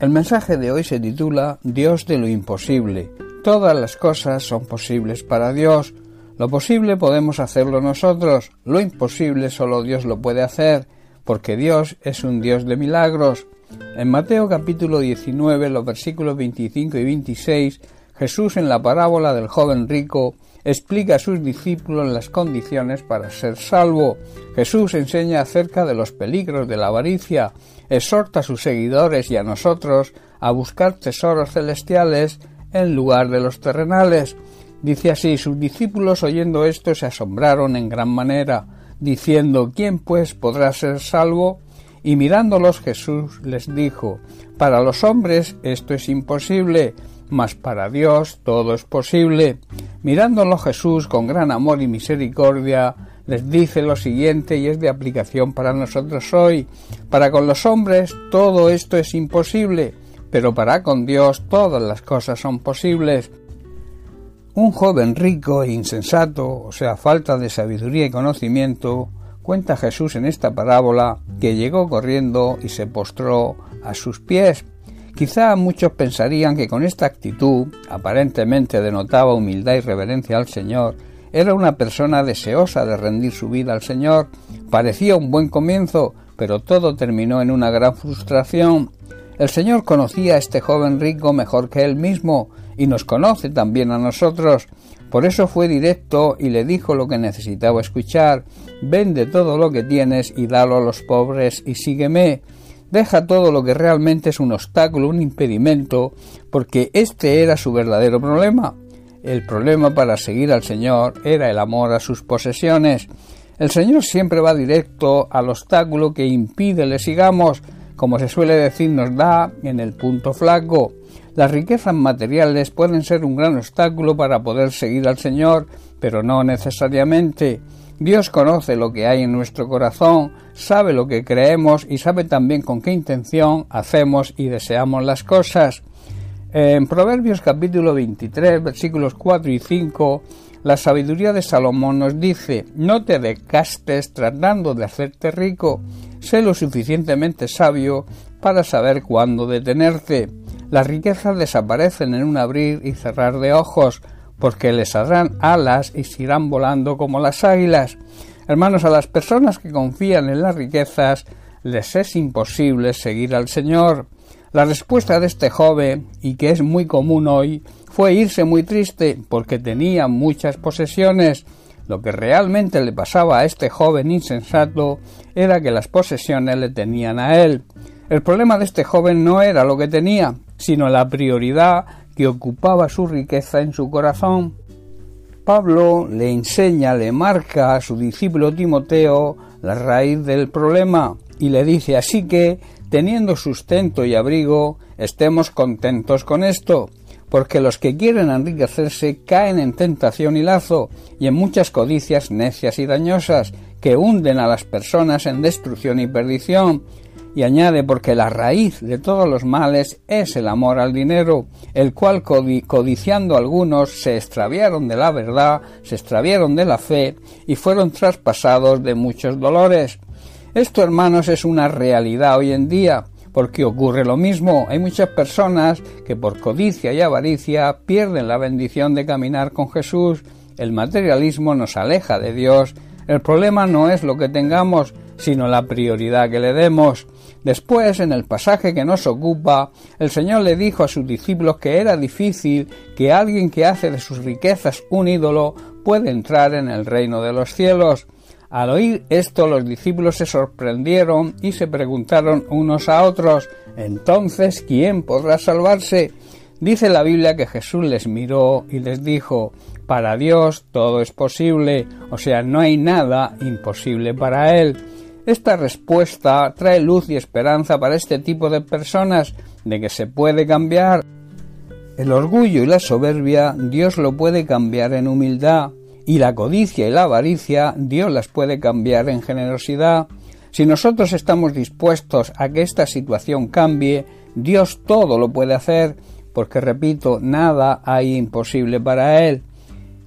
El mensaje de hoy se titula Dios de lo imposible. Todas las cosas son posibles para Dios. Lo posible podemos hacerlo nosotros, lo imposible solo Dios lo puede hacer, porque Dios es un Dios de milagros. En Mateo capítulo 19, los versículos 25 y 26, Jesús en la parábola del joven rico explica a sus discípulos las condiciones para ser salvo. Jesús enseña acerca de los peligros de la avaricia, exhorta a sus seguidores y a nosotros a buscar tesoros celestiales en lugar de los terrenales. Dice así, sus discípulos oyendo esto se asombraron en gran manera, diciendo, ¿quién pues podrá ser salvo? Y mirándolos Jesús les dijo, Para los hombres esto es imposible, mas para Dios todo es posible. Mirándolo Jesús con gran amor y misericordia, les dice lo siguiente y es de aplicación para nosotros hoy. Para con los hombres todo esto es imposible, pero para con Dios todas las cosas son posibles. Un joven rico e insensato, o sea, falta de sabiduría y conocimiento, cuenta Jesús en esta parábola que llegó corriendo y se postró a sus pies. Quizá muchos pensarían que con esta actitud, aparentemente denotaba humildad y reverencia al Señor, era una persona deseosa de rendir su vida al Señor. Parecía un buen comienzo, pero todo terminó en una gran frustración. El Señor conocía a este joven rico mejor que él mismo, y nos conoce también a nosotros. Por eso fue directo y le dijo lo que necesitaba escuchar. Vende todo lo que tienes y dalo a los pobres y sígueme. Deja todo lo que realmente es un obstáculo, un impedimento, porque este era su verdadero problema. El problema para seguir al Señor era el amor a sus posesiones. El Señor siempre va directo al obstáculo que impide le sigamos, como se suele decir, nos da en el punto flaco. Las riquezas materiales pueden ser un gran obstáculo para poder seguir al Señor, pero no necesariamente. Dios conoce lo que hay en nuestro corazón, sabe lo que creemos y sabe también con qué intención hacemos y deseamos las cosas. En Proverbios capítulo 23, versículos 4 y 5, la sabiduría de Salomón nos dice, no te decastes tratando de hacerte rico, sé lo suficientemente sabio para saber cuándo detenerte. Las riquezas desaparecen en un abrir y cerrar de ojos, porque les harán alas y se irán volando como las águilas. Hermanos, a las personas que confían en las riquezas les es imposible seguir al Señor. La respuesta de este joven, y que es muy común hoy, fue irse muy triste porque tenía muchas posesiones. Lo que realmente le pasaba a este joven insensato era que las posesiones le tenían a él. El problema de este joven no era lo que tenía, sino la prioridad que ocupaba su riqueza en su corazón. Pablo le enseña, le marca a su discípulo Timoteo la raíz del problema y le dice así que teniendo sustento y abrigo, estemos contentos con esto, porque los que quieren enriquecerse caen en tentación y lazo, y en muchas codicias necias y dañosas, que hunden a las personas en destrucción y perdición. Y añade, porque la raíz de todos los males es el amor al dinero, el cual codiciando algunos se extraviaron de la verdad, se extraviaron de la fe, y fueron traspasados de muchos dolores. Esto, hermanos, es una realidad hoy en día, porque ocurre lo mismo. Hay muchas personas que por codicia y avaricia pierden la bendición de caminar con Jesús. El materialismo nos aleja de Dios. El problema no es lo que tengamos, sino la prioridad que le demos. Después, en el pasaje que nos ocupa, el Señor le dijo a sus discípulos que era difícil que alguien que hace de sus riquezas un ídolo pueda entrar en el reino de los cielos. Al oír esto los discípulos se sorprendieron y se preguntaron unos a otros Entonces, ¿quién podrá salvarse? Dice la Biblia que Jesús les miró y les dijo Para Dios todo es posible, o sea, no hay nada imposible para Él. Esta respuesta trae luz y esperanza para este tipo de personas de que se puede cambiar. El orgullo y la soberbia Dios lo puede cambiar en humildad y la codicia y la avaricia Dios las puede cambiar en generosidad. Si nosotros estamos dispuestos a que esta situación cambie, Dios todo lo puede hacer, porque repito, nada hay imposible para Él.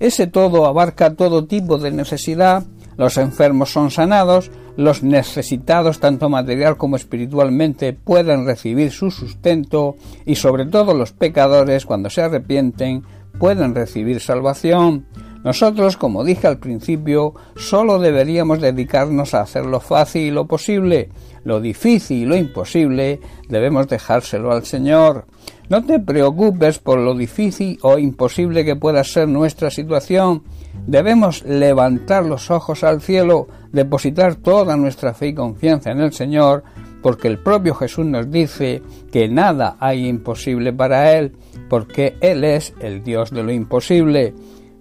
Ese todo abarca todo tipo de necesidad, los enfermos son sanados, los necesitados tanto material como espiritualmente puedan recibir su sustento y sobre todo los pecadores cuando se arrepienten pueden recibir salvación. Nosotros, como dije al principio, solo deberíamos dedicarnos a hacer lo fácil y lo posible. Lo difícil y lo imposible debemos dejárselo al Señor. No te preocupes por lo difícil o imposible que pueda ser nuestra situación. Debemos levantar los ojos al cielo, depositar toda nuestra fe y confianza en el Señor, porque el propio Jesús nos dice que nada hay imposible para Él, porque Él es el Dios de lo imposible.